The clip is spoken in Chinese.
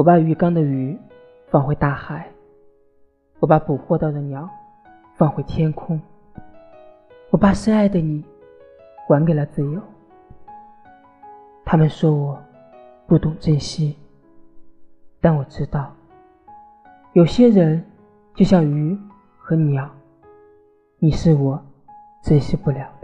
我把鱼缸的鱼放回大海我把捕获到的鸟放回天空我把深爱的你还给了自由。他们说我不懂珍惜但我知道有些人就像鱼和鸟你是我珍惜不了。